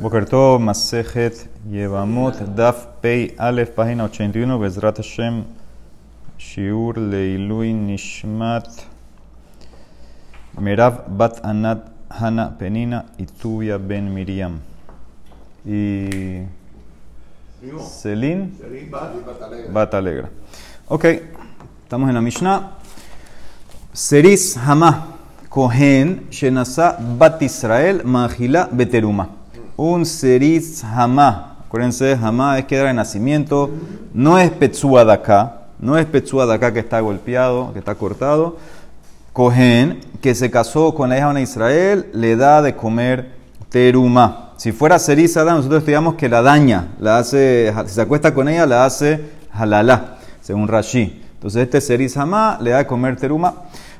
Bokerto Masejet Yevamot Daf Pei Aleph, página 81, Bezrat Hashem, Shiur Leilui Nishmat, Merav Bat Anat Hana Penina y Tubia Ben Miriam. Y Selin Bat Alegra. Ok, estamos en la Mishnah. Seris Hama Kohen Shenasa Bat Israel Mahila Beteruma. Un Seris Hama. Acuérdense, Hama es que de nacimiento. No es Petsua de acá. No es Petsua de acá que está golpeado, que está cortado. Kohen, que se casó con la hija de Israel, le da de comer teruma. Si fuera Seris Adam, nosotros estudiamos que la daña, la hace, si se acuesta con ella, la hace halala, según Rashi. Entonces este Seris Hama le da de comer teruma.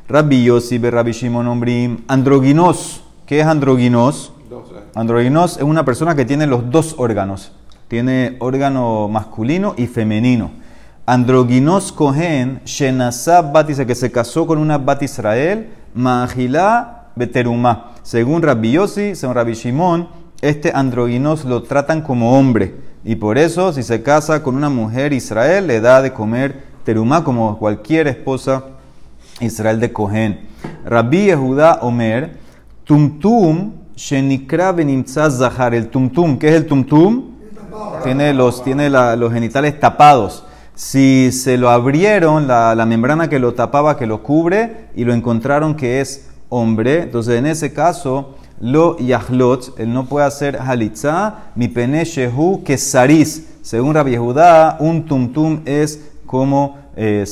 Rabbi Yossi, Rabbi Shimon androginos. ¿Qué es androginos? Androginos es una persona que tiene los dos órganos. Tiene órgano masculino y femenino. Androginos Kohen, Shenasab Bat que se casó con una Bat Israel, Mahilá Beterumá. Según Rabbi Yossi, según Rabbi Shimon, este androginos lo tratan como hombre. Y por eso, si se casa con una mujer Israel, le da de comer terumá como cualquier esposa Israel de Kohen. Rabbi Yehuda Omer, Tumtum Shenikra. El Tumtum, ¿qué es el Tumtum? Tiene los, tiene los genitales tapados. Si se lo abrieron, la, membrana que lo tapaba, que lo cubre, y lo encontraron que es hombre, entonces en ese caso, lo yahlot, él no puede hacer halitza, mi pene shehu que saris. Según Rabbi Judá, un tumtum es como eh,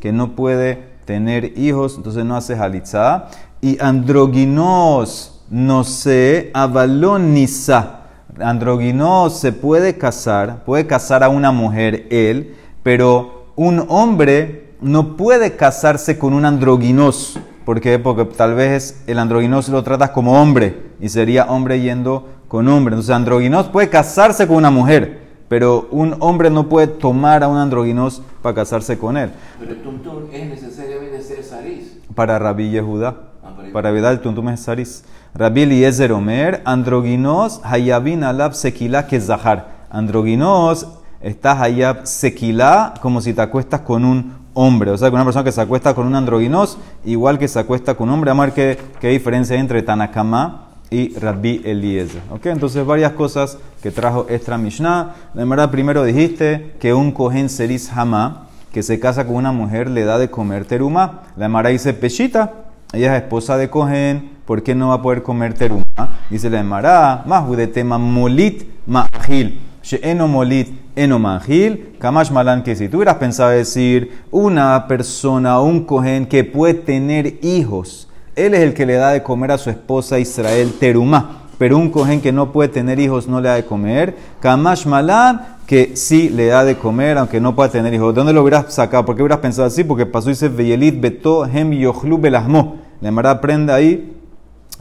que no puede tener hijos, entonces no hace halitza. Y androginos, no sé, avalón nisa. Androginos se puede casar, puede casar a una mujer él, pero un hombre no puede casarse con un androginos. ¿Por qué? Porque tal vez el androginos lo tratas como hombre y sería hombre yendo con hombre. Entonces androginos puede casarse con una mujer, pero un hombre no puede tomar a un androginos para casarse con él. Pero el tumtum es necesariamente ser sariz. Para Rabbi Yehuda. Ah, para- Vidal el tuntum es saris. Rabbi Eliezer Omer, androginos, hayabin alab sekila que zahar. Androginos, estás hayab sekila como si te acuestas con un hombre. O sea, con una persona que se acuesta con un androginos, igual que se acuesta con un hombre. Amar que qué diferencia hay entre Tanakama y Rabbi Eliezer. ¿Ok? Entonces, varias cosas que trajo extra Mishnah. De verdad, primero dijiste que un cohen seris hama, que se casa con una mujer, le da de comer teruma. La Mara dice peshita, ella es esposa de Cohen, ¿por qué no va a poder comer teruma? Dice la Mara, más de tema molit ma'ajil. She'eno molit eno ma'ajil. Kamash malan que si tú hubieras pensado decir una persona un Cohen que puede tener hijos, él es el que le da de comer a su esposa Israel teruma. Pero un cohen que no puede tener hijos no le da de comer. Kamash malan que sí le da de comer, aunque no pueda tener hijos. ¿De dónde lo hubieras sacado? ¿Por qué hubieras pensado así? Porque pasó y dice, Veyelit beto hem yochlu belasmo. La Emara aprende ahí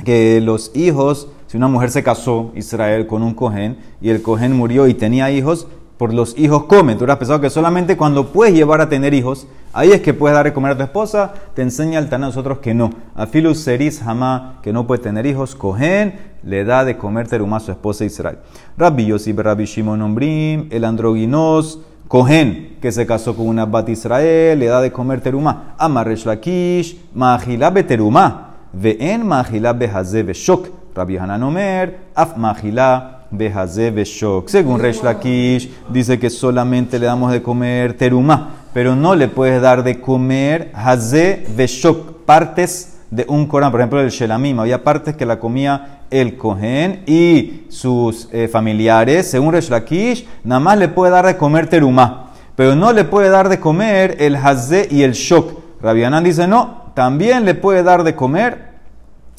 que los hijos, si una mujer se casó, Israel, con un cohen, y el cohen murió y tenía hijos, por los hijos comen. Tú hubieras pensado que solamente cuando puedes llevar a tener hijos, ahí es que puedes dar de comer a tu esposa, te enseña el Taná a nosotros que no. A Filus Seris Hamá, que no puede tener hijos, cohen, le da de comer terumá a su esposa Israel. Rabbi Yosib, Rabbi Shimon Ombrim, el androginos, Cohen, que se casó con una bat Israel, le da de comer terumá. Amaresh Lakish, Mahilá beterumá. Ve'en Mahilá behaze beshok. Rabbi Hanan Omer, Af Mahilá beshok. Según Resh Lakish, dice que solamente le damos de comer terumá, pero no le puedes dar de comer haze beshok, partes de un Corán. Por ejemplo, el Shelamim, había partes que la comía el Cohen y sus eh, familiares. Según Resh Lakish, nada más le puede dar de comer terumá, pero no le puede dar de comer el haze y el shok. Rabbi Hanan dice, no, también le puede dar de comer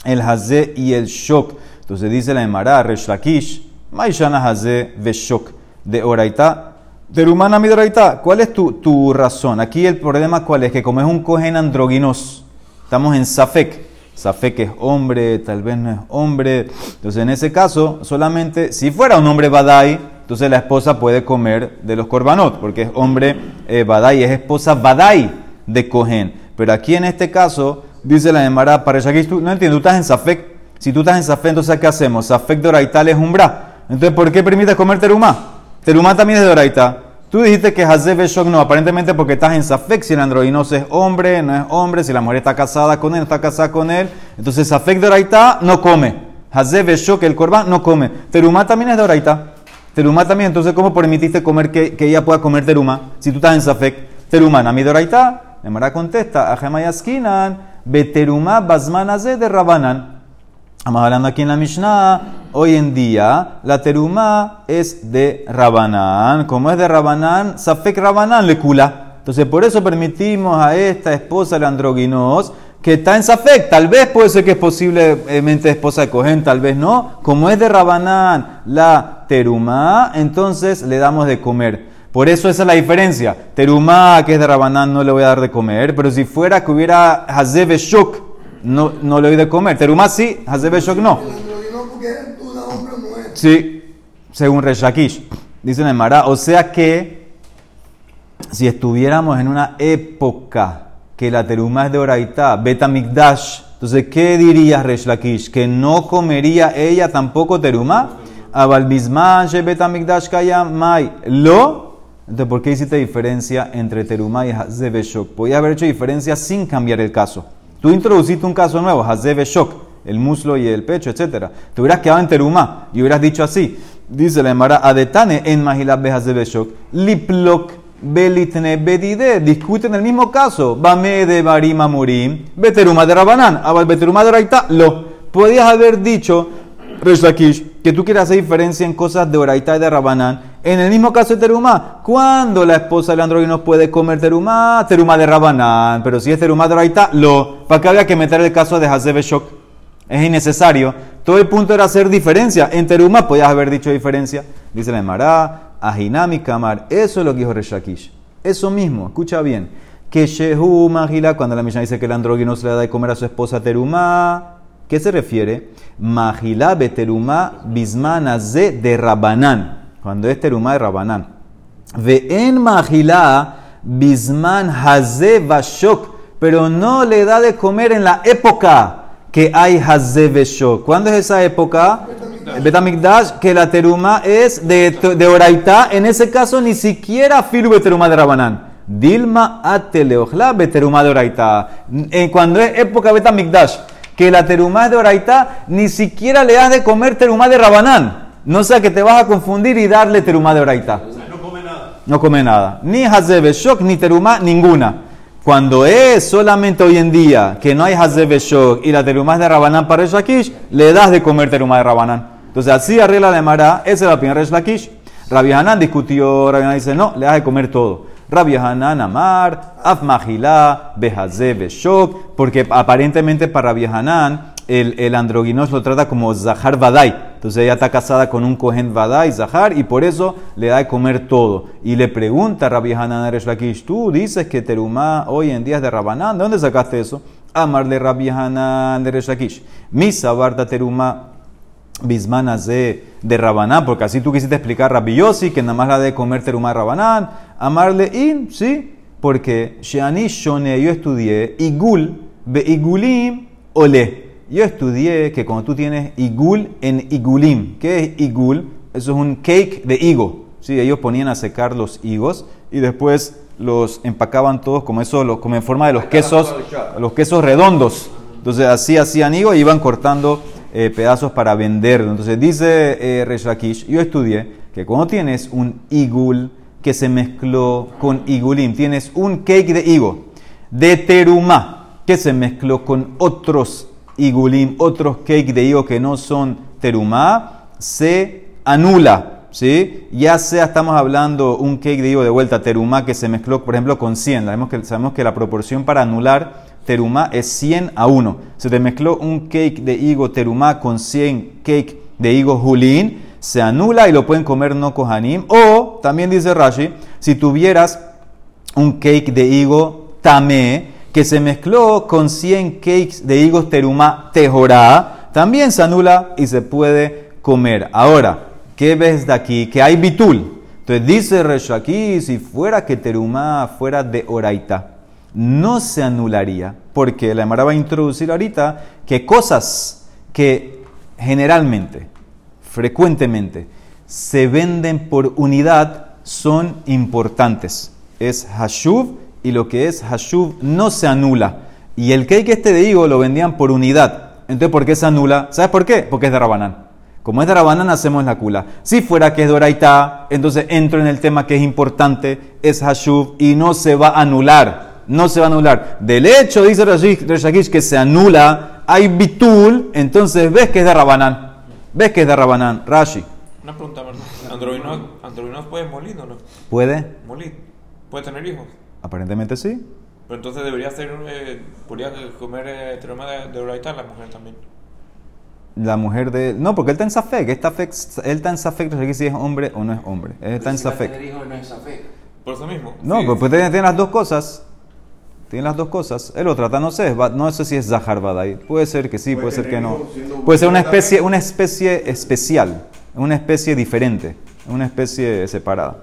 el hazé y el shok. Entonces dice la Emara, Resh Lakish, Maishana hazé ve shok de oraita. Terumana midoraita, ¿cuál es tu, tu razón? Aquí el problema cuál es, que como es un cohen androginos, estamos en Safek. Safek es hombre, tal vez no es hombre. Entonces en ese caso, solamente si fuera un hombre badai, entonces la esposa puede comer de los korbanot, porque es hombre eh, badai, es esposa badai de cohen. Pero aquí en este caso, dice la Emara, para no entiendo, tú estás en Safek. Si tú estás en Safek, entonces ¿qué hacemos? Safek de Oraital es umbra. Entonces, ¿por qué permites comer terumá? Terumá también es de oraita. Tú dijiste que Hazeb Shok no, aparentemente porque estás en Safek, si el androginos es hombre, no es hombre, si la mujer está casada con él, no está casada con él. Entonces, Safek de oraita no come. Hazeb Shok, el corbán, no come. Terumá también es de oraita. Terumá también, entonces, ¿cómo permitiste comer que, que ella pueda comer terumá? Si tú estás en Safek, terumá, nami de oraita. Emara contesta, Ajemayaskinan, beterumá basmanazé de Rabanan. Estamos hablando aquí en la Mishnah. Hoy en día, la teruma es de Rabanán. Como es de Rabanán, Safek Rabanán le cula. Entonces, por eso permitimos a esta esposa de androginos que está en Safek. Tal vez puede ser que es posiblemente esposa de Cohen, tal vez no. Como es de Rabanán la teruma, entonces le damos de comer. Por eso esa es la diferencia. Terumá, que es de Rabanán, no le voy a dar de comer. Pero si fuera que hubiera Hazeb Shuk, no, no le doy de comer. Terumá sí, Hazebe Shok no. Sí, según Reshakish. Dice Mará. O sea que si estuviéramos en una época que la terumá es de Oraitá, Beta Mikdash, entonces, ¿qué dirías Reshakish? ¿Que no comería ella tampoco terumá? Abalbisman, Beta Mikdash Kayam, Mai. ¿Lo? Entonces, ¿por qué hiciste diferencia entre terumá y Hazebe Shok? Podía haber hecho diferencia sin cambiar el caso. Tú introduciste un caso nuevo, Hazebe Shok, el muslo y el pecho, etc. Te hubieras quedado en terumá y hubieras dicho así. Dice la Emara, Adetane en Mahilab Hazebe Shok, Liplok Belitne Bedide, discuten el mismo caso. Bame de Barima Murim, Beteruma de Rabanán, Abal Beteruma de Raita, lo. Podías haber dicho, Reshakish, que tú quieras hacer diferencia en cosas de Oraita y de Rabanán. En el mismo caso de Terumá, cuando la esposa de androide puede comer Terumá, Terumá de Rabanán. Pero si es Terumá de Oraita, lo. ¿Para qué había que meter el caso de Hazebe Shok? Es innecesario. Todo el punto era hacer diferencia. En Terumá podías haber dicho diferencia. Dice la Emara, Ajinami Kamar. Eso es lo que dijo Reshakish. Eso mismo, escucha bien. Que Shehu Magila, cuando la Mishnah dice que el andrógino se le da de comer a su esposa Terumá, ¿qué se refiere? Magilá beterumá bismana de Rabanán. Cuando es terumá de Rabanán. Ve en magilá bisman haze vashok. Pero no le da de comer en la época que hay haze vashok. ¿Cuándo es esa época? Betamikdash, que la teruma es de, de Oraitá. En ese caso ni siquiera filu beterumá de Rabanán. Dilma ateleojla beterumá de Oraitá. Cuando es época Betamikdash que la terumá de Oraitá ni siquiera le das de comer terumá de Rabanán. No sea que te vas a confundir y darle terumá de Oraitá. no come nada. No come nada. Ni Hazebe Shok, ni terumá, ninguna. Cuando es solamente hoy en día que no hay Hazebe Shok y la terumá es de Rabanán para Shakish, le das de comer terumá de Rabanán. Entonces así arregla la Mara, esa es la opinión de Shakish. Rabbi Hanan discutió, Rabbi Hanan dice, no, le das de comer todo. Rabbi Hanan Amar, Af Mahilá, Behaze, Beshok, porque aparentemente para Rabbi Hanan el, el lo trata como Zahar Vadai. Entonces ella está casada con un Kohen Vadai, Zahar, y por eso le da de comer todo. Y le pregunta a Rabbi Hanan a Reshlakish, tú dices que Terumá hoy en día es de Rabanán, ¿de dónde sacaste eso? Amarle Rabbi Hanan de Reshlakish. Misa Barta Terumá bismanas de, Rabanán, porque así tú quisiste explicar Rabbi Yossi, que nada más la de comer terumá Rabanán, amarle in, sí, porque Sheani Shone, yo estudié igul, be igulim ole. Yo estudié que cuando tú tienes igul en igulim, ¿qué es igul? Eso es un cake de higo. Sí, ellos ponían a secar los higos y después los empacaban todos como eso, como en forma de los quesos, los quesos redondos. Entonces así hacían higo y iban cortando eh, pedazos para venderlo. Entonces dice eh, Reshakish, yo estudié que cuando tienes un igul que se mezcló con igulim, tienes un cake de higo, de terumá, que se mezcló con otros igulim, otros cake de higo que no son terumá, se anula. ¿Sí? Ya sea estamos hablando un cake de higo de vuelta, terumá, que se mezcló, por ejemplo, con 100. Sabemos que, sabemos que la proporción para anular terumá es 100 a 1. Se te mezcló un cake de higo terumá con 100 cake de higo julín, se anula y lo pueden comer no kohanim. O, también dice Rashi, si tuvieras un cake de higo tamé, que se mezcló con 100 cakes de higos terumá tejorá, también se anula y se puede comer. Ahora, ¿qué ves de aquí? Que hay bitul. Entonces dice Rashi aquí, si fuera que terumá fuera de oraita no se anularía, porque la Emara va a introducir ahorita que cosas que generalmente frecuentemente se venden por unidad son importantes. Es hashuv y lo que es hashuv no se anula. Y el cake este de higo lo vendían por unidad. Entonces, ¿por qué se anula? ¿Sabes por qué? Porque es de Rabanán. Como es de Rabanán, hacemos la kula. Si fuera que es Doraita, entonces entro en el tema que es importante, es hashuv y no se va a anular. No se va a anular. Del hecho, dice Reshakish, que se anula, hay bitul, entonces ves que es de Rabanán. ¿Ves que es de Rabanán? Rashi. Una pregunta, ¿verdad? ¿Androginos, ¿Androginos puede molir o no? ¿Puede? Molir. ¿Puede tener hijos? Aparentemente sí. Pero entonces debería ser, eh, podría comer eh, teroma de, de Uraita la mujer también. La mujer de... No, porque él está en Safek. Él está en Safek, no sé si es hombre o no es hombre. Él está en Safek. no es Safek. Por eso mismo. No, Sí. pues pues tiene, tiene las dos cosas. Tiene las dos cosas. Él lo trata, no sé, no sé si es Zahar Badai. Puede ser que sí, puede, ser que no. Puede ser una especie, una especie especial, una especie diferente, una especie separada.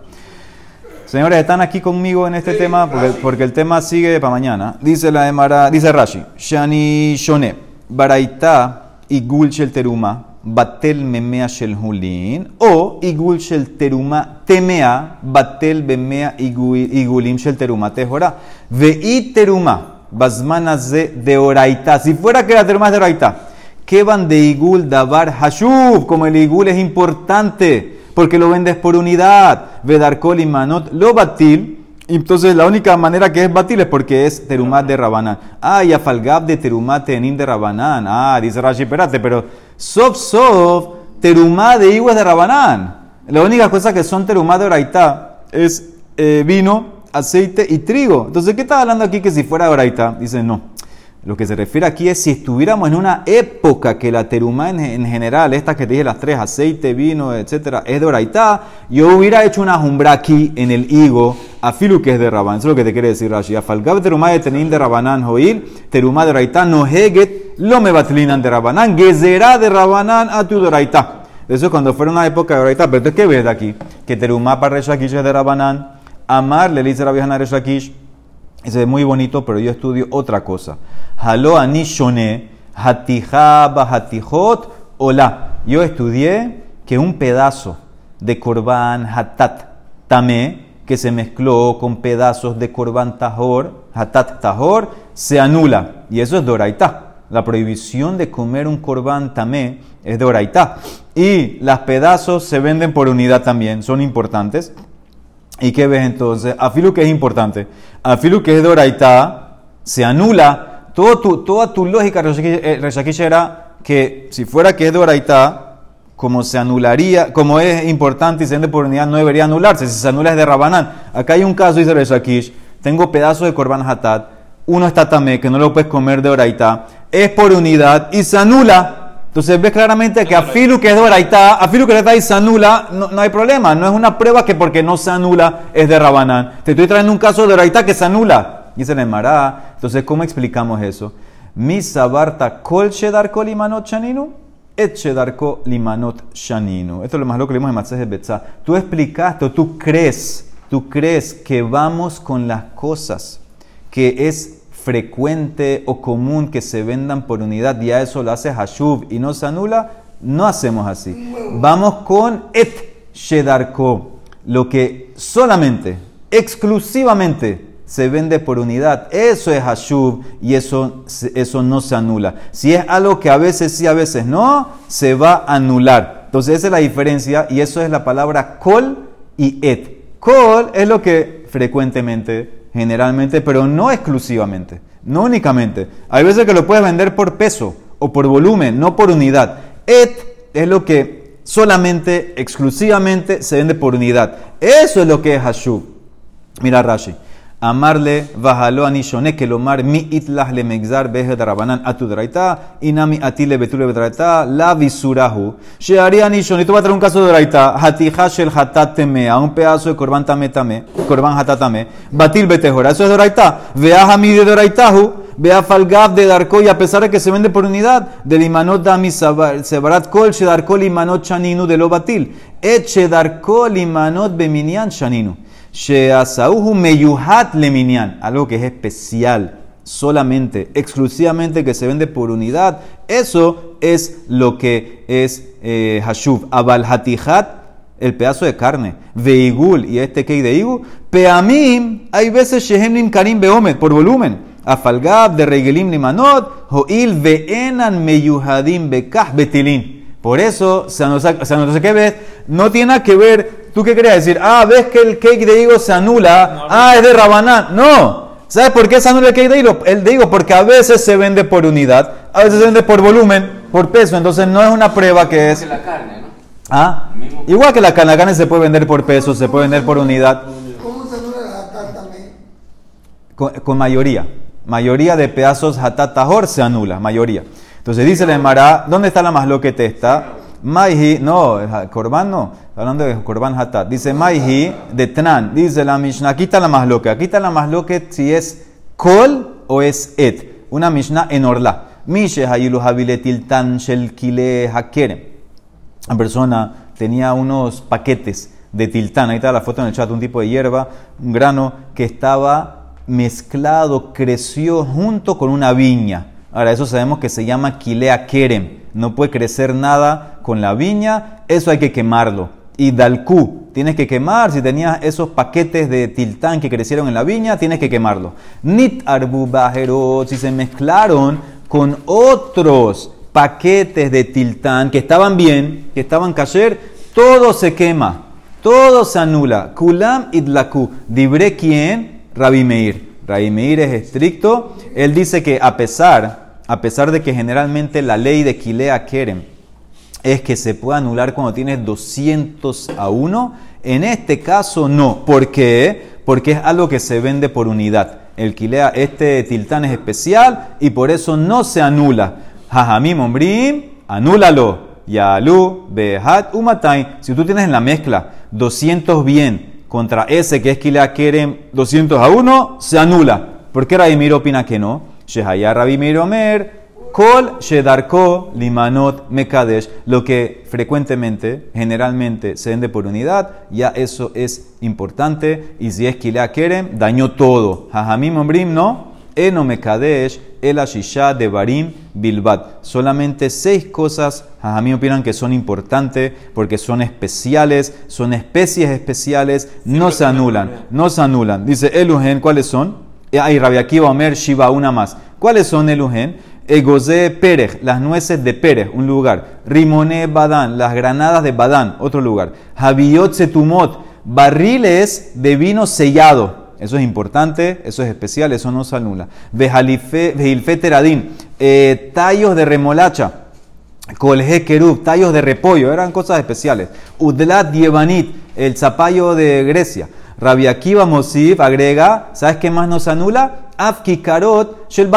Señores, están aquí conmigo en este tema porque, porque el tema sigue para mañana. Dice la Emara, dice Rashi, Shani Shone, Baraita Igul Shel Teruma, Batel Memea Shel Hulin, o Igul Shel Teruma Temea, Batel Bemea Igulim Shel Teruma Tehora, Vei Teruma, Basmanaze de Oraita. Si fuera que la Teruma es de Oraita, que van de Igul Davar Hashub, como el Igul es importante porque lo vendes por unidad. Vedarkol y manot lo batil. Entonces la única manera que es batil es porque es terumat de Rabanán. Ah, y afalgab de terumat tenin de Rabanán. Ah, dice Rashi, espérate, pero sof sof terumat de iguas de Rabanán. La única cosa que son terumat de Oraitá es eh, vino, aceite y trigo. Entonces, ¿qué está hablando aquí que si fuera Oraitá? Dice, no. Lo que se refiere aquí es si estuviéramos en una época que la terumá en, en general, estas que te dije las tres, aceite, vino, etcétera, es de oraitá, yo hubiera hecho una jumbra aquí en el higo, a filu que es de rabán. Eso es lo que te quiere decir Rashi. Afalgab terumá de tenin de rabanán joil, terumá de oraitá no heget, lo me batlinan de rabanán, gezerá de rabanán a tu de. Eso es cuando fuera una época de oraitá. Pero entonces, ¿qué ves de aquí? Que terumá para Reshakish es de rabanán, amar le dice la vieja Reshakish, ese es muy bonito, pero yo estudio otra cosa. Halo ani shone, hatijá hatijot, hola. Yo estudié que un pedazo de korban hatat tamé, que se mezcló con pedazos de korban tahor, hatat tahor, se anula. Y eso es doraitá. La prohibición de comer un korban tamé es doraitá. Y los pedazos se venden por unidad también, son importantes. ¿Y qué ves entonces? Afilu que es importante. Afilu que es de Oraitá, se anula. Todo tu, toda tu lógica, Reshakish, era que si fuera que es de Oraitá, como se anularía, como es importante y se vende por unidad, no debería anularse. Si se anula es de Rabanán. Acá hay un caso, dice Reshakish, tengo pedazos de Korban Hatat, uno está tamé, que no lo puedes comer de Oraitá, es por unidad y se anula. Entonces ves claramente que a Filu que es de Oraitá, a Filu que es de y se anula, no, no hay problema. No es una prueba que porque no se anula es de Rabanán. Te estoy trayendo un caso de Oraitá que se anula. Dice el Mará. Entonces, ¿cómo explicamos eso? Mi sabarta kol shedarko limanot shaninu, et shedarko limanot shaninu. Esto es lo más loco que leímos en Matzeh de Betzá. Tú explicaste, tú crees, tú crees que vamos con las cosas que es frecuente o común que se vendan por unidad, ya eso lo hace Hashuv y no se anula, no hacemos así. Vamos con et shedarko, lo que solamente, exclusivamente se vende por unidad, eso es Hashuv y eso, eso no se anula. Si es algo que a veces sí, a veces no, se va a anular. Entonces esa es la diferencia y eso es la palabra kol y et. Kol es lo que frecuentemente generalmente, pero no exclusivamente, no únicamente. Hay veces que lo puedes vender por peso o por volumen, no por unidad. Et es lo que solamente, exclusivamente se vende por unidad. Eso es lo que es Hashuv. Mira Rashi. Amarle bajalo anishone que lomar mi itlah le megzar beje de rabanan atudraita inami atile betule bedraita la visurahu. Sheari anishone tú vas a traer un caso de draita hatija shel hatat temea un pedazo de korban tame tame korban hatat tame batil betejora eso es draita vea hamid de draitahu vea falgav de darko y a pesar de que se vende por unidad de limanot dami sebarat kol shedarko limanot shaninu de lo batil. Et shedarko limanot beminian shaninu Meyuhat leminian, algo que es especial, solamente, exclusivamente que se vende por unidad, eso es lo que es eh, hashuv. Abal hatijat, el pedazo de carne. Veigul y este cake de igu. Peamim, hay veces shehemlim karim beomet, por volumen. Afalgab de regelim limanot, hoil veenan meyuhadim bekah betilin. Por eso, se nos, se nos ¿qué ves? No tiene nada que ver. ¿Tú qué querías decir? Ah, ves que el cake de higo se anula. ah, es de rabanán. No. ¿Sabes por qué se anula el cake de higo? El de higo, porque a veces se vende por unidad, a veces se vende por volumen, por peso. Entonces no es una prueba que es. Que la carne, ¿no? Ah, igual que la carne, la carne se puede vender por peso, se puede vender por unidad. ¿Cómo se anula la hatat también? con, con mayoría. Mayoría de pedazos hatat tahor se anula, mayoría. Entonces dice la Emara, ¿dónde está la masloquet esta? Maihi, no, Corban no, hablando de Corban hatat. Dice Maihi de Tnan, dice la Mishnah, aquí está la masloquet, aquí está la masloquet si es kol o es et. Una Mishnah en Orla. Mishe hayilu habiletil tan shel kile hakerem. La persona tenía unos paquetes de tiltán, ahí está la foto en el chat, un tipo de hierba, un grano que estaba mezclado, creció junto con una viña. Ahora, eso sabemos que se llama kilea kerem. No puede crecer nada con la viña, eso hay que quemarlo. Y dalku, tienes que quemar, si tenías esos paquetes de tiltán que crecieron en la viña, tienes que quemarlo. Nit arbu bajerot, si se mezclaron con otros paquetes de tiltán que estaban bien, que estaban kasher, todo se quema, todo se anula. Kulam idlaku. Dibre quién? Rabbi Meir. Rabbi Meir es estricto. Él dice que a pesar, a pesar de que generalmente la ley de Kilea Kerem es que se puede anular cuando tienes 200 a 1, en este caso no. ¿Por qué? Porque es algo que se vende por unidad. El este tiltán es especial y por eso no se anula. Jajamim ombrim, anúlalo. Yalu, Behat, Umatai. Si tú tienes en la mezcla 200 bien contra ese que es Kilea Kerem 200 a 1, se anula. ¿Por qué Rabimir opina que no? Shehaya Rabimir Omer, Kol Shedarko Limanot Mekadesh, lo que frecuentemente, generalmente se vende por unidad, ya eso es importante. Y si es Kilea Kerem, dañó todo. Jajamim Ombrim no. Eno Mekadesh, el Ashisha de Barim Bilbat. Solamente seis cosas, mí opinan que son importantes porque son especiales, son especies especiales, no se anulan, no se anulan. Dice Elugen, ¿cuáles son? Eh, Hay Rabbi Omer Shiva, una más. ¿Cuáles son Elugen? Egoze Perej, las nueces de Perej, un lugar. Rimone Badán, las granadas de Badán, otro lugar. Javiot Setumot, barriles de vino sellado. Eso es importante, eso es especial, eso no se anula. Vejilfe teradín, eh, tallos de remolacha. Colje kerub, tallos de repollo, eran cosas especiales. Udlat dievanit, el zapallo de Grecia. Rabbi Akiva Mosif agrega, ¿sabes qué más nos anula? Afki karot shel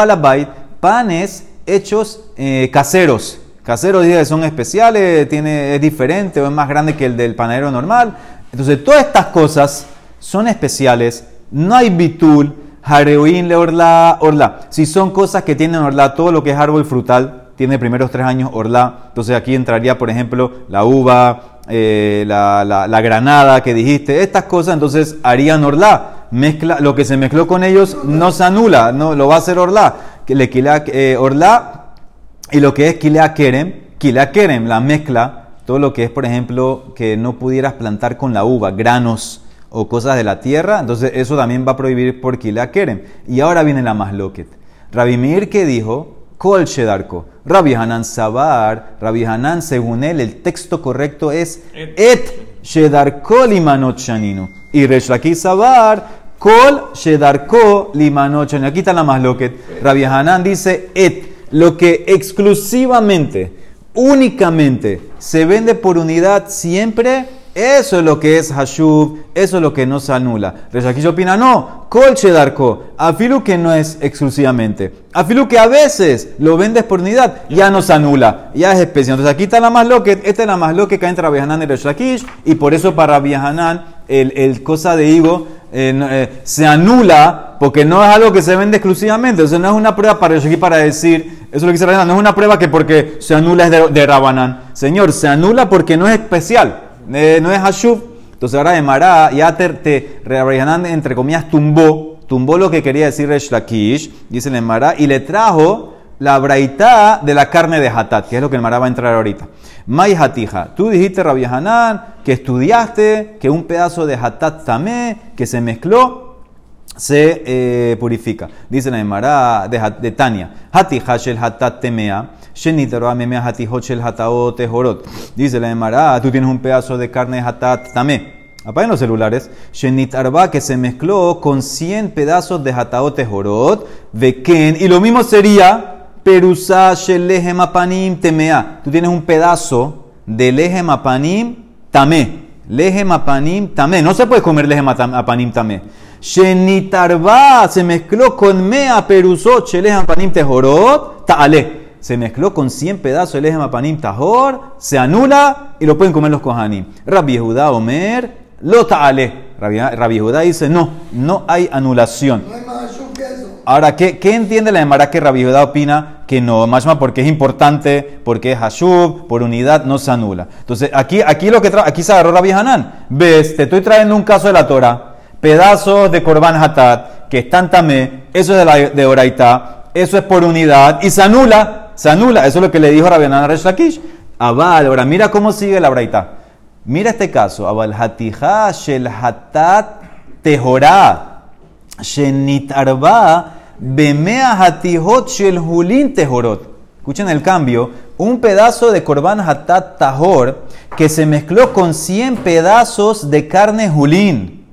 panes hechos eh, caseros. Caseros dice son especiales, tiene, es diferente o es más grande que el del panadero normal. Entonces, todas estas cosas son especiales. No hay bitul, jareoín, le orla, orla. Si son cosas que tienen orla, todo lo que es árbol frutal tiene primeros tres años orla. Entonces aquí entraría, por ejemplo, la uva, eh, la, la- granada que dijiste. Estas cosas entonces harían orla. Mezcla, lo que se mezcló con ellos no se anula, no, lo va a hacer orla. Le quilea, eh, orla y lo que es Kilea Kerem, Kilea Kerem, la mezcla, todo lo que es, por ejemplo, que no pudieras plantar con la uva, granos o cosas de la tierra, entonces eso también va a prohibir por Kilea Kerem. Y ahora viene la masloquet. Rabbi Meir que dijo, Kol Shedarko. Rabbi Hanan Sabar, Rabbi Hanan, según él, el texto correcto es Et Shedarko limanot shaninu. Y Resh Lakish Sabar, Kol Shedarko limanot shaninu. Aquí está la masloquet. Rabbi Hanan dice Et, lo que exclusivamente, únicamente se vende por unidad siempre, eso es lo que es Hashub, eso es lo que no se anula. Reshakish opina, no, Kol Shedarko, afilu que no es exclusivamente, afilu que a veces lo vendes por unidad, ya no se anula, ya es especial. Entonces aquí está la más loque, esta es la más loque que hay entre Rabbi Hanan y Reshakish, y por eso para Rabbi el, el cosa de higo eh, eh, se anula porque no es algo que se vende exclusivamente. Entonces no es una prueba para Reshakish para decir, eso es lo que dice Rabbi Hanan, no es una prueba que porque se anula es de, de. Señor, se anula porque no es especial, eh, no es Hashub. Entonces ahora de Mará, ya te, entre comillas, tumbó, tumbó lo que quería decir Resh Lakish, dice el Mará, y le trajo la braitá de la carne de hatat, que es lo que el Mará va a entrar ahorita. May hatija, tú dijiste, Rabbi Hanan, que estudiaste que un pedazo de hatat tamé, que se mezcló, se eh, purifica. Dice la Emara de, de Tania, hatija shel hatat temea, Dice la Emara, tú tienes un pedazo de carne hatat tamé. Apaguen los celulares. Shenit arba que se mezcló con 100 pedazos de hataot tehorot, veken, y lo mismo sería Perusá shelehem apanim temea. Tú tienes un pedazo de lehem apanim tamé. Lehem apanim tamé. No se puede comer lehem apanim tamé. Shenitarba se mezcló con mea perusó shelehem apanim tehorot ta'ale. Se mezcló con 100 pedazos de lehem apanim tahor, se anula y lo pueden comer los kohanim. Rabbi Yehuda Omer, lo ta'ale. Rabbi Yehuda dice, no, no hay anulación. No hay más que eso. Ahora, ¿qué, qué entiende la Emara que Rabbi Yehuda opina? Que no, más porque es importante, porque es hashub, por unidad, no se anula. Entonces, aquí, aquí, lo que aquí se agarró Rabbi Hanan. Ves, te estoy trayendo un caso de la Torah, pedazos de Korban Hatat, que están tamé, eso es de, la, de Oraitá, eso es por unidad, y se anula, se anula. Eso es lo que le dijo a Resh Lakish. Abal, ahora mira cómo sigue la Oraitá. Mira este caso, Abal Hatijá Shel Hatat Tehorá. Shenitarba bemea hatihot shel hulin tehorot. Escuchen el cambio. Un pedazo de korban hatat tahor que se mezcló con 100 pedazos de carne hulín.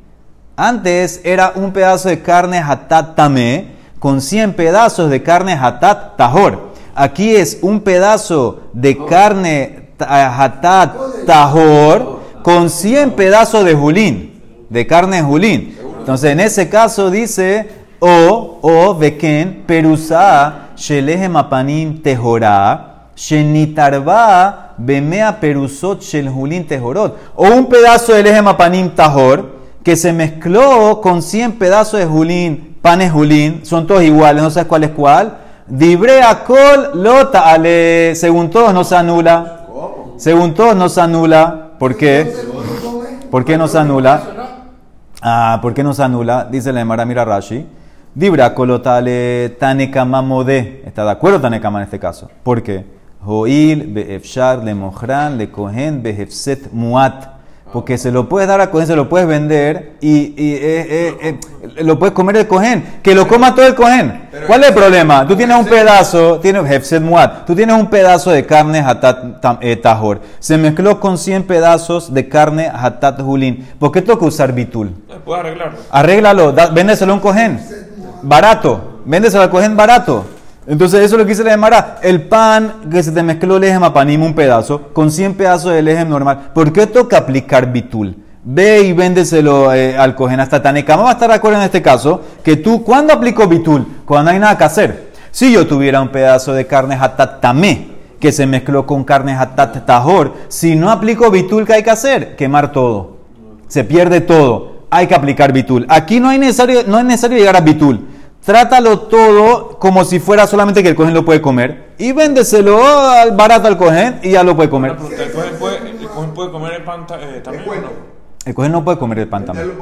Antes era un pedazo de carne hatat tamé con 100 pedazos de carne hatat tahor. Aquí es un pedazo de carne ta- hatat tahor con 100 pedazos de julín, de carne julín. Entonces, en ese caso dice, o, o, veken, perusá, shelehem apanim tehorá, shenitarba, bemea perusot shel julín tehorot. O un pedazo de lehem apanim tahor, que se mezcló con 100 pedazos de julín, panes julín, son todos iguales, no sabes cuál es cuál. Dibre akol lota ale, según todos no se anula. Según todos no se anula. ¿Por qué? ¿Por qué no se anula? Ah, ¿por qué no se anula? Dice la Emara, mira Rashi. Dibra kolotale tanekama mode. ¿Está de acuerdo Tanekama en este caso? ¿Por qué? Joil beefshar le mohran le kohen behefset muat. Porque se lo puedes dar a cohen, se lo puedes vender y, y, eh, eh, eh, lo puedes comer el cohen. Que lo coma todo el cohen. ¿Cuál es el problema? Tú tienes un pedazo, tienes. Tú tienes un pedazo de carne hatat eh, tahor. Se mezcló con 100 pedazos de carne hatat julín. ¿Por qué toca usar bitul? Eh, Puedes arreglarlo. Arréglalo, véndeselo a un cojén. Barato. Véndeselo al cojén barato. Entonces eso es lo que dice la Gemara. El pan que se te mezcló lejem a panim un pedazo, con 100 pedazos de lejem normal. ¿Por qué toca aplicar bitul? Ve y véndeselo eh, al cojén hasta Tanekama va a estar de acuerdo en este caso que tú, ¿cuándo aplico bitul? Cuando no hay nada que hacer. Si yo tuviera un pedazo de carne hatat tamé, que se mezcló con carne hatat tahor, si no aplico bitul, ¿qué hay que hacer? Quemar todo se pierde todo. Hay que aplicar bitul. Aquí no, hay necesario, no es necesario llegar a bitul. Trátalo todo como si fuera solamente que el cohen lo puede comer y véndeselo al barato al cohen y ya lo puede comer. ¿El cohen puede, el cohen puede comer el pan eh, también? El cohen no puede comer el pan también.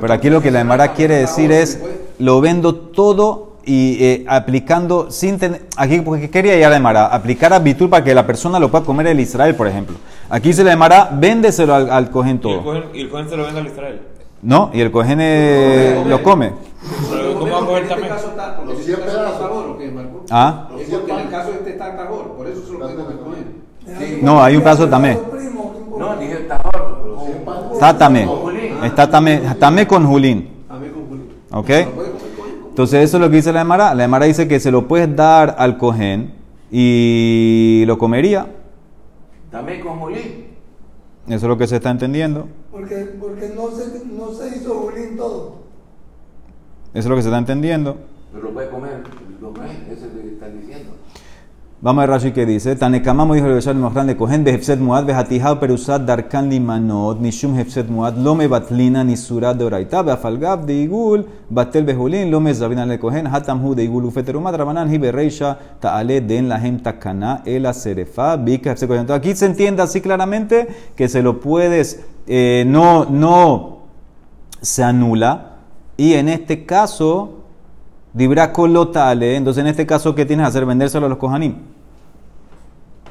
Pero aquí lo que la Emara quiere decir es, lo vendo todo y eh, aplicando sin tener... Aquí porque quería llegar a la Emara, aplicar a bitul para que la persona lo pueda comer el Israel, por ejemplo. Aquí se la Emara, véndeselo al, al cohen Y el todo. cohen, y el cohen se lo vende al Israel. ¿No? Y el cohen eh, lo come. Pero ¿cómo va a coger en este también? caso Los en este 100 caso está pedazos. Tabor, ¿o qué, Marco? ¿Ah? Es porque en el caso este está Tabor, por eso se lo puede comer. No, hay un pedazo también. No, dije tajor. Está Julín. Está tamé, tamé con Julín. ¿Ok? Entonces eso es lo que dice la Emara. La Emara dice que se lo puedes dar al cohen y lo comería. También con Julín. Eso es lo que se está entendiendo. Porque, porque no, se, no se hizo bullying todo. Eso es lo que se está entendiendo. Pero lo puede comer. Lo comen. Eso es lo que están diciendo. Vamos a ver Rashi que dice, Tanekamamo dijo el Mohran de Hefset Muad, Behatijao Perusat Darkan Limanot, Nishum Hefset Muad, Lome Batlina Nisurat de Oraita, Beafalgab de Igul, Batel Behulin, Lome Zabinan le Kohen, Hatam Hu de Igul, Ufeterumat Rabanan, Hibe Reisha, Taale Den Lahem Takana, Ela Serefa, Bika Hefset Kohen. Entonces, Aquí se entiende así claramente que se lo puedes, eh, no, no se anula, y en este caso, Dibra colotale. Entonces, en este caso, ¿qué tienes que hacer? Vendérselo a los kohanim.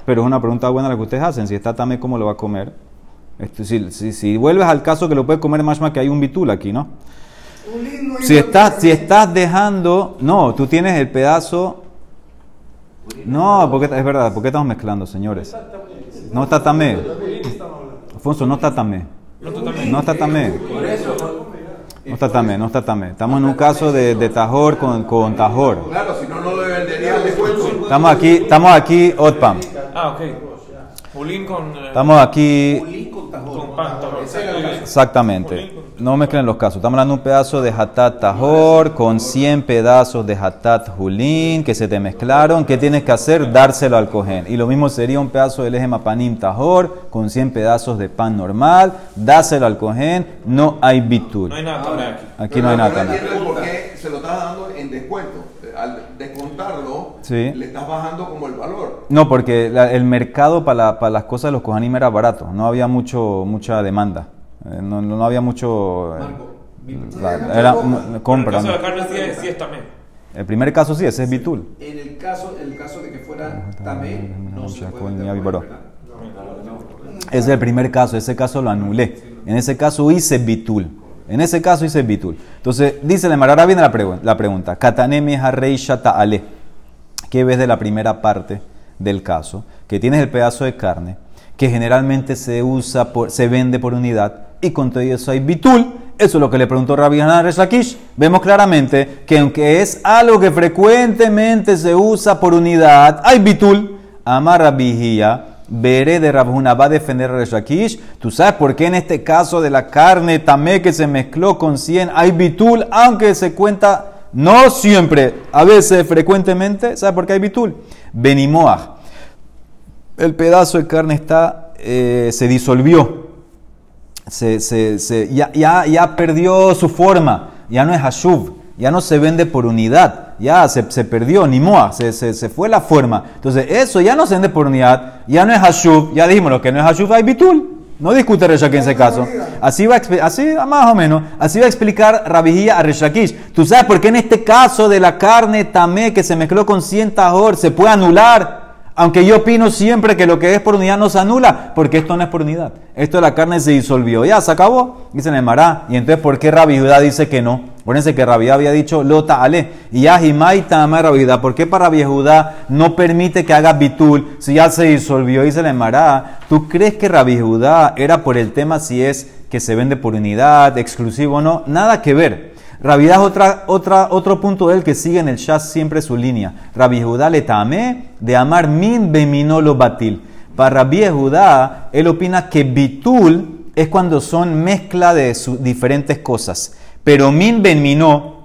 Pero es una pregunta buena la que ustedes hacen. Si está tame, ¿cómo lo va a comer? Esto, si, si- si vuelves al caso que lo puede comer más más que hay un bitul aquí, ¿no? Si estás, si estás dejando, no, tú tienes el pedazo. No, porque es verdad, ¿por qué estamos mezclando, señores? No está tamé. Alfonso, no está tamé. No está tamé. No está tamé, no está tamé. Estamos en un caso de, de tajor con, con tajor. Claro, si no, no lo vendería al descuento. Estamos aquí, estamos aquí, Otpam. Ah, ok. Julín con. eh, Estamos aquí Julín con tajón. Con pan, tajor. Exactamente. No mezclen los casos. Estamos hablando de un pedazo de hatat tajor con 100 pedazos de hatat julín que se te mezclaron. ¿Qué tienes que hacer? Dárselo al cohen. Y lo mismo sería un pedazo de lejem panim tajor con 100 pedazos de pan normal. Dáselo al cohen. No hay bitul. No hay nada aquí. Aquí no hay nada. No también. entiendo por qué se lo estás dando en descuento. Al descontarlo, Sí. le estás bajando como el valor. No, porque la- el mercado para, la- para las cosas de los kohanim era barato. No había mucho, mucha demanda. Eh, No, no había mucho... eh, Marco, la- era En el compra. caso de carne sí, es- sí es también. El primer caso sí, ese es bitul. En el caso, el caso de que fuera tamé, no se puede. Ese es el primer caso, ese caso lo anulé. En ese caso hice bitul. En ese caso hice bitul. Entonces, dice la ahora viene la, pregu- la pregunta. Katanemi harrei ta'ale. ¿Qué ves de la primera parte del caso? Que tienes el pedazo de carne que generalmente se usa, por, se vende por unidad y con todo eso hay bitul. Eso es lo que le preguntó Rabbi Hanan Resh Lakish. Vemos claramente que aunque es algo que frecuentemente se usa por unidad, hay bitul. Amar Rabihia, veré de Rabhuna va a defender a Resh Lakish. ¿Tú sabes por qué en este caso de la carne tamé que se mezcló con 100 hay bitul, aunque se cuenta no siempre, a veces, frecuentemente? ¿Sabes por qué hay bitul? Benimoah. El pedazo de carne está, eh, se disolvió se, se, se- ya, ya, ya perdió su forma, ya no es hashuv, ya no se vende por unidad, ya se, se perdió, ni moa, se, se, fue la forma. Entonces, eso ya no se vende por unidad, ya no es hashuv, ya dijimos lo que no es hashuv, hay bitul. No discute Resh Lakish en ese caso. Así va, a así más o menos, así va a explicar Rabijía a Resh Lakish. ¿Tú sabes por qué en este caso de la carne tamé que se mezcló con 100 tajor se puede anular? Aunque yo opino siempre que lo que es por unidad no se anula, porque esto no es por unidad. Esto de la carne se disolvió. Ya, se acabó. Dice el Mará. Y entonces, ¿por qué Rabbi Judá dice que no? Acuérdense que Rabbi había dicho lota ale. Y ya, Jimai tama Rabbi Judá. ¿Por qué para Rabbi Judá no permite que haga bitul si ya se disolvió? Dice el Mará. ¿Tú crees que Rabbi Judá era por el tema si es que se vende por unidad, exclusivo o no? Nada que ver. Rabbi es otra, otra, otro punto de él que sigue en el Shas siempre su línea. Rabbi Judá le tamé de amar min beminolo batil. Para Rabbi Judá, él opina que bitul es cuando son mezcla de su- diferentes cosas. Pero min benminó,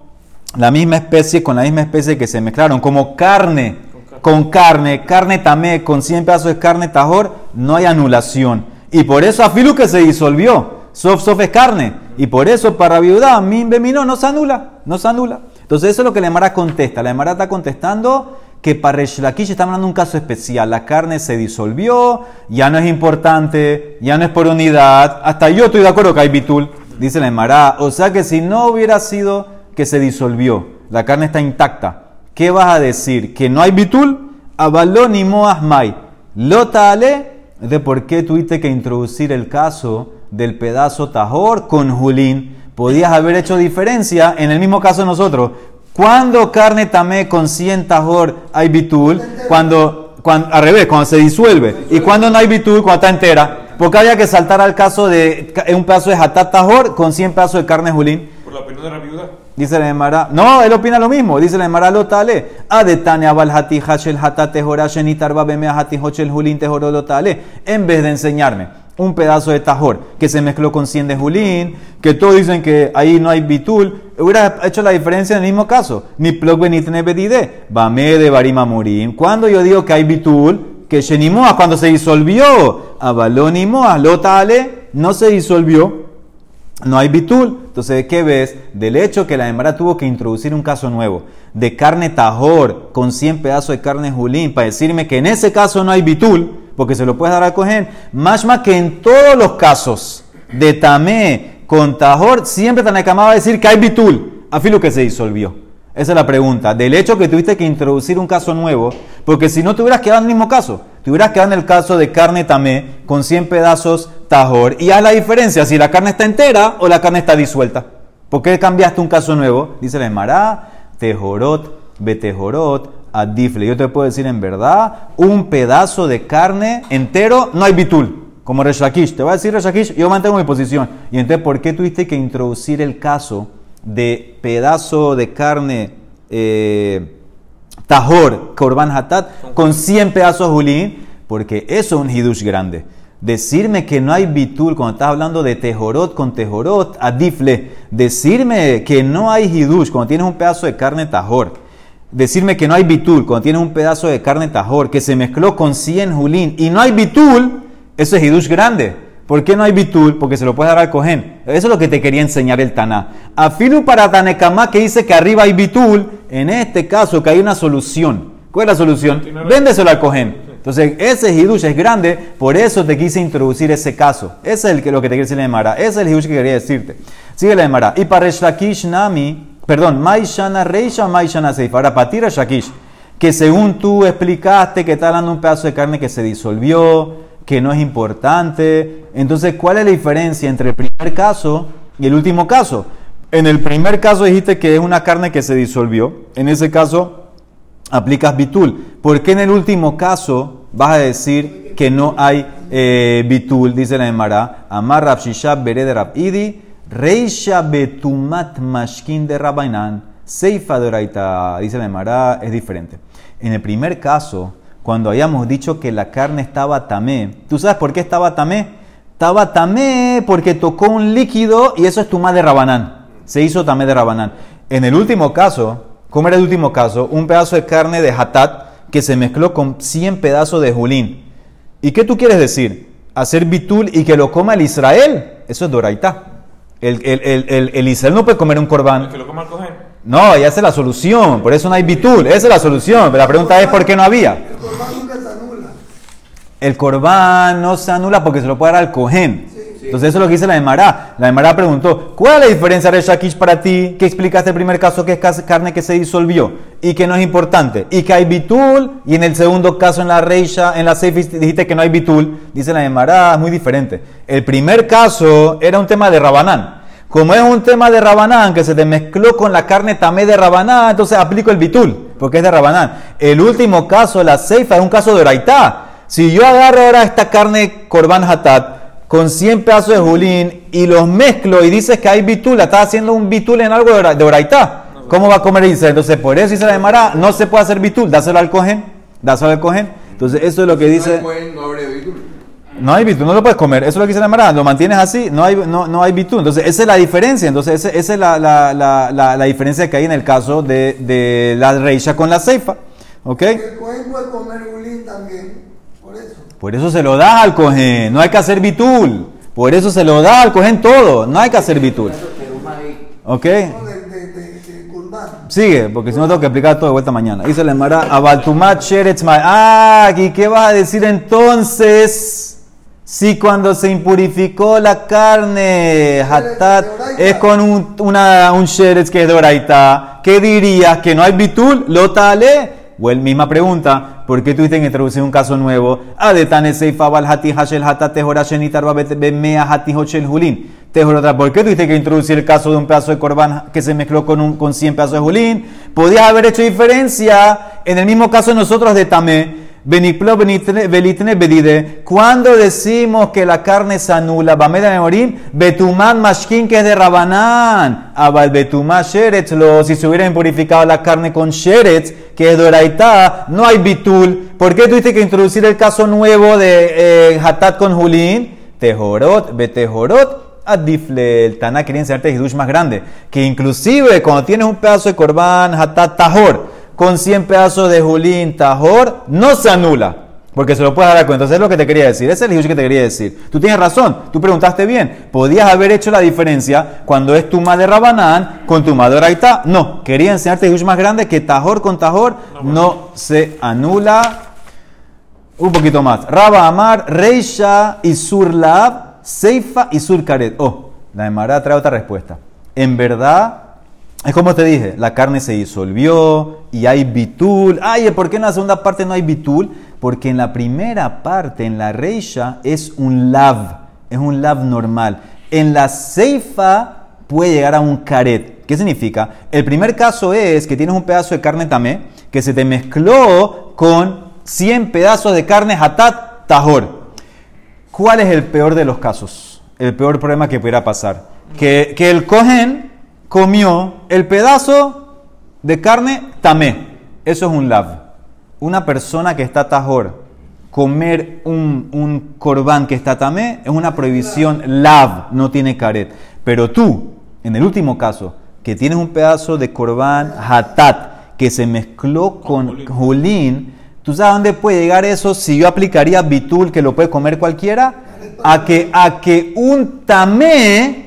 la misma especie con la misma especie que se mezclaron, como carne con carne, carne tamé, con 100 pedazos de carne tajor, no hay anulación. Y por eso afilu que se disolvió, sof sof es carne. Y por eso para viuda, min bemino, no se anula, no se anula. Entonces eso es lo que la Emara contesta. La Emara está contestando que para Resh Lakish está hablando de un caso especial. La carne se disolvió, ya no es importante, ya no es por unidad. Hasta yo estoy de acuerdo que hay bitul, dice la Emara. O sea que si no hubiera sido que se disolvió, la carne está intacta. ¿Qué vas a decir? ¿Que no hay bitul? Avalón y moasmai. Lota ale. ¿De por qué tuviste que introducir el caso del pedazo tajor con julín? Podías haber hecho diferencia en el mismo caso de nosotros. Cuando carne tamé con 100 tajor hay bitul? Cuando, cuando, al revés, cuando se disuelve. ¿Y cuando no hay bitul? Cuando está entera. Porque había que saltar al caso de un pedazo de hatat tajor con 100 pedazos de carne julín. Por la opinión de la viuda. Dice la Emara, no, él opina lo mismo. Dice la Emara, lo tale. Adetane abal hati hashel hatate horashen tarba bemea hati hochel hulin tehoro lo tale. En vez de enseñarme un pedazo de tajor que se mezcló con 100 de julín, que todos dicen que ahí no hay bitul, hubiera hecho la diferencia en el mismo caso. Ni plug benitne bedide, bame de barima murim. Cuando yo digo que hay bitul, que shenimoa, cuando se disolvió, abalonimoa, lo tale, no se disolvió no hay bitul. Entonces, ¿qué ves? Del hecho que la hembra tuvo que introducir un caso nuevo de carne tajor con 100 pedazos de carne julín para decirme que en ese caso no hay bitul, porque se lo puedes dar a coger, más más que en todos los casos de tamé con tajor, siempre Tanakama va a decir que hay bitul, a filo que se disolvió. Esa es la pregunta. Del hecho que tuviste que introducir un caso nuevo, porque si no te hubieras quedado en el mismo caso. Te hubieras quedado en el caso de carne tamé con 100 pedazos tajor. Y haz la diferencia si la carne está entera o la carne está disuelta. ¿Por qué cambiaste un caso nuevo? Dice la Emara, tejorot, betejorot, adifle. Yo te puedo decir en verdad, un pedazo de carne entero no hay bitul. Como Reshakish. Te voy a decir Reshakish, yo mantengo mi posición. Y entonces, ¿por qué tuviste que introducir el caso de pedazo de carne eh, tajor, korban hatat, con 100 pedazos julín? Porque eso es un hidush grande. Decirme que no hay bitul cuando estás hablando de tejorot con tejorot, adifle. Decirme que no hay hidush cuando tienes un pedazo de carne tajor. Decirme que no hay bitul cuando tienes un pedazo de carne tajor que se mezcló con 100 julín y no hay bitul, eso es hidush grande. ¿Por qué no hay bitul? Porque se lo puede dar al cohen. Eso es lo que te quería enseñar el Taná. Afilu para Tanekama que dice que arriba hay bitul, en este caso que hay una solución. ¿Cuál es la solución? Véndeselo al cohen. Entonces, ese hidush es grande, por eso te quise introducir ese caso. Ese es el que, lo que te quiere decir la Emara. Ese es el hidush que quería decirte. Sigue la Emara. Y para Shakish Nami, perdón, Maishana Reisha, Maishana Seif. Ahora, para ti, Shakish, que según tú explicaste que está hablando un pedazo de carne que se disolvió, que no es importante. Entonces, ¿cuál es la diferencia entre el primer caso y el último caso? En el primer caso dijiste que es una carne que se disolvió. En ese caso aplicas bitul. ¿Por qué en el último caso vas a decir que no hay eh, bitul? Dice la Emara. Amar Rab Shishab Bere de Rab Idi. Reisha betumat mashkin de Rabainan. Seifa de Oraita. Dice la Emara. Es diferente. En el primer caso cuando habíamos dicho que la carne estaba tamé. ¿Tú sabes por qué estaba tamé? Estaba tamé porque tocó un líquido y eso es tumá de rabanán. Se hizo tamé de rabanán. En el último caso, ¿cómo era el último caso? Un pedazo de carne de hatat que se mezcló con 100 pedazos de julín. ¿Y qué tú quieres decir? Hacer bitul y que lo coma el Israel. Eso es doraita. El, el, el, el, Israel no puede comer un corbán. Que lo coma el cohen. No, ya esa es la solución. Por eso no hay bitul. Esa es la solución. Pero la pregunta es por qué no había. El corbán nunca se anula. El corbán no se anula porque se lo puede dar al cohen. Entonces eso es lo que dice la Emara. La Emara preguntó, ¿cuál es la diferencia de Shakish para ti que explicaste el primer caso que es carne que se disolvió y que no es importante? Y que hay bitul y en el segundo caso en la Reisha, en la Seifis dijiste que no hay bitul. Dice la Emara, es muy diferente. El primer caso era un tema de Rabanán. Como es un tema de Rabanán que se te mezcló con la carne tamé de Rabanán, entonces aplico el bitul, porque es de Rabanán. El último caso, la Seifa, es un caso de Oraitá. Si yo agarro ahora esta carne Corban Hatat con 100 pedazos de julín y los mezclo y dices que hay bitul, la estás haciendo un bitul en algo de ora- de Oraitá. ¿Cómo va a comer Israel? Entonces, por eso dice la Emara, no se puede hacer bitul, dáselo al cohen, dáselo al cohen. Entonces, eso es lo que dice. No abre bitul. No hay lo puedes comer. Eso es lo que dice la Emara. Lo mantienes así, no hay, no, no hay bitú. Entonces, esa es la diferencia. Entonces, esa es la, la, la, diferencia que hay en el caso de, de la reisha con la ceifa. ¿Ok? El cohen puede comer bulín también. Por eso. Por eso se lo da al cohen. No hay que hacer bitul. Por eso se lo da al cohen todo. No hay que hacer bitul. ¿Ok? Sigue, porque si no tengo que explicar todo de vuelta mañana. Dice la Emara, Abaltumat Sheretz Ah, ¿y qué vas a decir entonces? Si cuando se impurificó la carne, hatat, es con un, una, un que es ¿qué dirías? ¿Que no hay bitul? ¿Lo tale? O el misma pregunta, ¿por qué tuviste que introducir un caso nuevo? ¿por qué tuviste que introducir el caso de un pedazo de corbán que se mezcló con, un, con 100 pedazos de julín? Podías haber hecho diferencia en el mismo caso nosotros de tamé. Beniplo belitne bedide. Cuando decimos que la carne se anula, Bameda Memorim, Betumán Mashkin, que es de Rabanán. Abal Betumá Sheretz, si se hubiera impurificado la carne con Sheretz, que es de Oraitá, no hay bitul. ¿Por qué tuviste que introducir el caso nuevo de eh, Hatat con Julín? Tejorot, Betejorot, Adifle, el Taná quería enseñarte hidush más grande, que inclusive cuando tienes un pedazo de corbán, hatat tahor, con 100 pedazos de julín tahor, no se anula, porque se lo puedes dar cuenta. Entonces es lo que te quería decir, ese es el hidush que te quería decir. Tú tienes razón, tú preguntaste bien, podías haber hecho la diferencia cuando es tuma de Rabanán con tuma de Oraitá. No, quería enseñarte el hidush más grande que tahor con tahor no se anula. Un poquito más. Raba Amar, Reisha y Surlab, Seifa y Surkaret. Oh, la Emara trae otra respuesta. En verdad, Es como te dije, la carne se disolvió y hay bitul. Ay, ¿por qué en la segunda parte no hay bitul? Porque en la primera parte, en la reisha, es un lav, es un lav normal. En la ceifa puede llegar a un caret. ¿Qué significa? El primer caso es que tienes un pedazo de carne tamé que se te mezcló con 100 pedazos de carne hatat tajor. ¿Cuál es el peor de los casos? El peor problema que pudiera pasar. Que, que el cohen comió el pedazo de carne tamé. Eso es un lav. Una persona que está tajor, comer un, un corbán que está tamé, es una prohibición lav, no tiene caret. Pero tú, en el último caso, que tienes un pedazo de corbán hatat que se mezcló con julín, ¿tú sabes dónde puede llegar eso si yo aplicaría bitul que lo puede comer cualquiera? A que, a que un tamé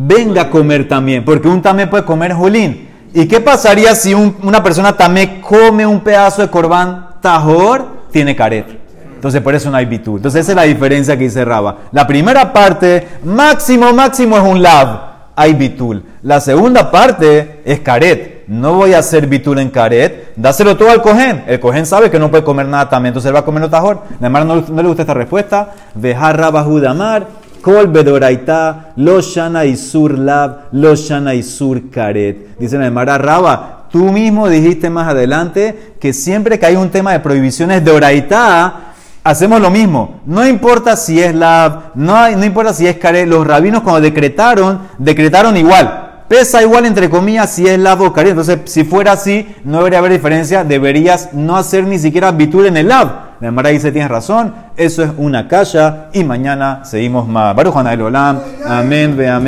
venga a comer también, porque un tamé puede comer julín. ¿Y qué pasaría si un- una persona tamé come un pedazo de corbán tajor? Tiene caret. Entonces por eso no hay bitul. Entonces esa es la diferencia que dice Raba. La primera parte, máximo, máximo es un lav. Hay bitul. La segunda parte es caret. No voy a hacer bitul en caret. Dáselo todo al cohen. El cohen sabe que no puede comer nada también. Entonces él va a comer tajor. Además no, no le gusta esta respuesta. Dejar Raba Judamar. Kol bedoraita, lo shana isur lav, lo shana isur karet. Dice el Mara Raba, tú mismo dijiste más adelante que siempre que hay un tema de prohibiciones de oraita, hacemos lo mismo. No importa si es lav, no, no importa si es karet. Los rabinos cuando decretaron, decretaron igual. Pesa igual entre comillas si es lav o. Entonces, si fuera así, no debería haber diferencia. Deberías no hacer ni siquiera bitul en el lav. La Mara dice, tienes razón, eso es una calla y mañana seguimos más. Baruch Olam, amén, ve amén.